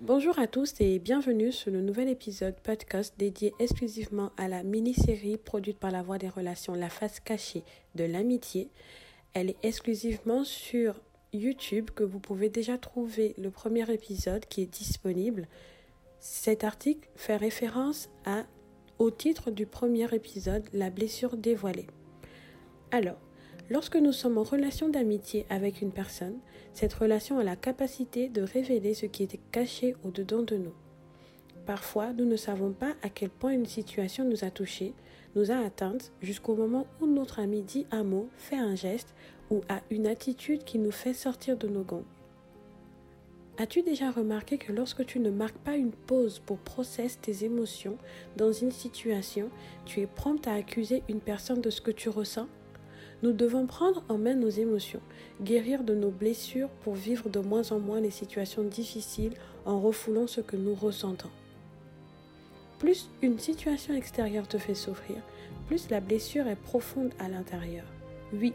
Bonjour à tous et bienvenue sur le nouvel épisode podcast dédié exclusivement à la mini-série produite par la Voix des Relations La face cachée de l'amitié. Elle est exclusivement sur YouTube que vous pouvez déjà trouver le premier épisode qui est disponible. Cet article fait référence au titre du premier épisode La blessure dévoilée. Alors, Lorsque nous sommes en relation d'amitié avec une personne, cette relation a la capacité de révéler ce qui était caché au-dedans de nous. Parfois, nous ne savons pas à quel point une situation nous a touchés, nous a atteintes, jusqu'au moment où notre ami dit un mot, fait un geste ou a une attitude qui nous fait sortir de nos gonds. As-tu déjà remarqué que lorsque tu ne marques pas une pause pour processer tes émotions dans une situation, tu es prompte à accuser une personne de ce que tu ressens? Nous devons prendre en main nos émotions, guérir de nos blessures pour vivre de moins en moins les situations difficiles en refoulant ce que nous ressentons. Plus une situation extérieure te fait souffrir, plus la blessure est profonde à l'intérieur. Oui,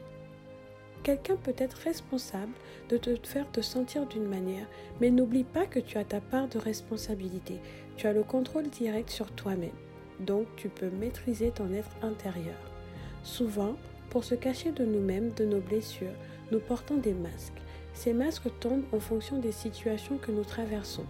quelqu'un peut être responsable de te faire te sentir d'une manière, mais n'oublie pas que tu as ta part de responsabilité. Tu as le contrôle direct sur toi-même. Donc tu peux maîtriser ton être intérieur. Souvent, pour se cacher de nous-mêmes, de nos blessures, nous portons des masques. Ces masques tombent en fonction des situations que nous traversons.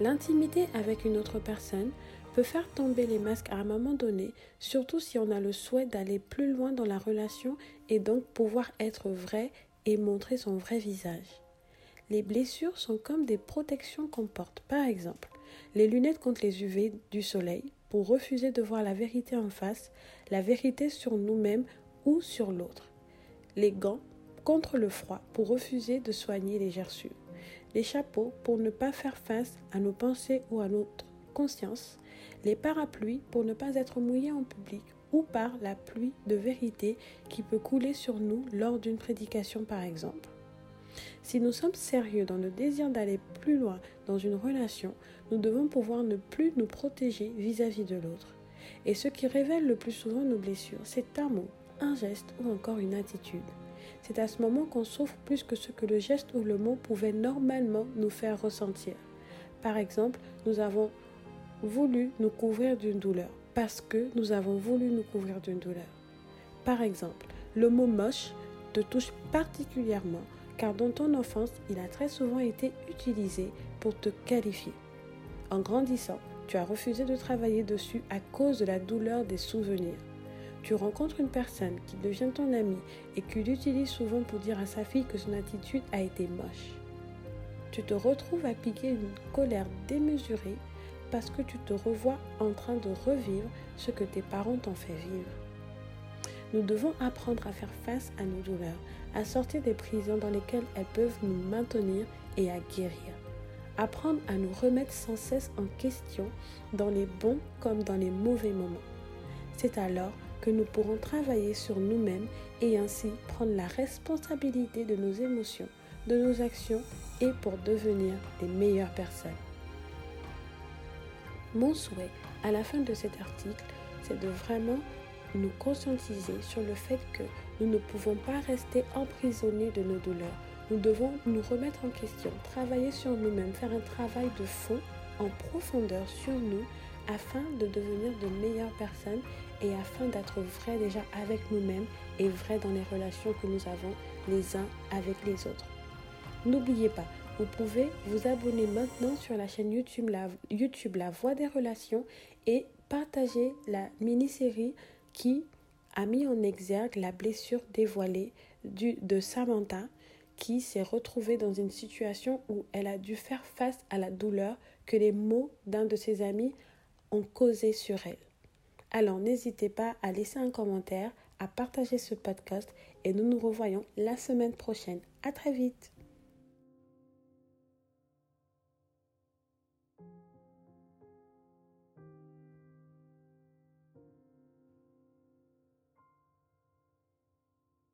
L'intimité avec une autre personne peut faire tomber les masques à un moment donné, surtout si on a le souhait d'aller plus loin dans la relation et donc pouvoir être vrai et montrer son vrai visage. Les blessures sont comme des protections qu'on porte. Par exemple, les lunettes contre les UV du soleil pour refuser de voir la vérité en face, la vérité sur nous-mêmes ou sur l'autre. Les gants contre le froid pour refuser de soigner les gerçures. Les chapeaux pour ne pas faire face à nos pensées ou à notre conscience. Les parapluies pour ne pas être mouillés en public ou par la pluie de vérité qui peut couler sur nous lors d'une prédication par exemple. Si nous sommes sérieux dans le désir d'aller plus loin dans une relation, nous devons pouvoir ne plus nous protéger vis-à-vis de l'autre. Et ce qui révèle le plus souvent nos blessures, c'est un mot, un geste ou encore une attitude. C'est à ce moment qu'on souffre plus que ce que le geste ou le mot pouvait normalement nous faire ressentir. Par exemple, nous avons voulu nous couvrir d'une douleur parce que nous avons voulu nous couvrir d'une douleur. Par exemple, le mot moche te touche particulièrement car dans ton enfance, il a très souvent été utilisé pour te qualifier. En grandissant, tu as refusé de travailler dessus à cause de la douleur des souvenirs. Tu rencontres une personne qui devient ton amie et qui l'utilise souvent pour dire à sa fille que son attitude a été moche. Tu te retrouves à piquer une colère démesurée parce que tu te revois en train de revivre ce que tes parents t'ont fait vivre. Nous devons apprendre à faire face à nos douleurs, à sortir des prisons dans lesquelles elles peuvent nous maintenir et à guérir. Apprendre à nous remettre sans cesse en question dans les bons comme dans les mauvais moments. C'est alors que nous pourrons travailler sur nous-mêmes et ainsi prendre la responsabilité de nos émotions, de nos actions et pour devenir des meilleures personnes. Mon souhait à la fin de cet article, c'est de vraiment nous conscientiser sur le fait que nous ne pouvons pas rester emprisonnés de nos douleurs. Nous devons nous remettre en question, travailler sur nous-mêmes, faire un travail de fond en profondeur sur nous afin de devenir de meilleures personnes et afin d'être vrais déjà avec nous-mêmes et vrais dans les relations que nous avons les uns avec les autres. N'oubliez pas, vous pouvez vous abonner maintenant sur la chaîne YouTube La, YouTube la Voix des Relations et partager la mini-série qui a mis en exergue la blessure dévoilée du, de Samantha qui s'est retrouvée dans une situation où elle a dû faire face à la douleur que les mots d'un de ses amis ont causé sur elle. Alors n'hésitez pas à laisser un commentaire, à partager ce podcast et nous nous revoyons la semaine prochaine. À très vite.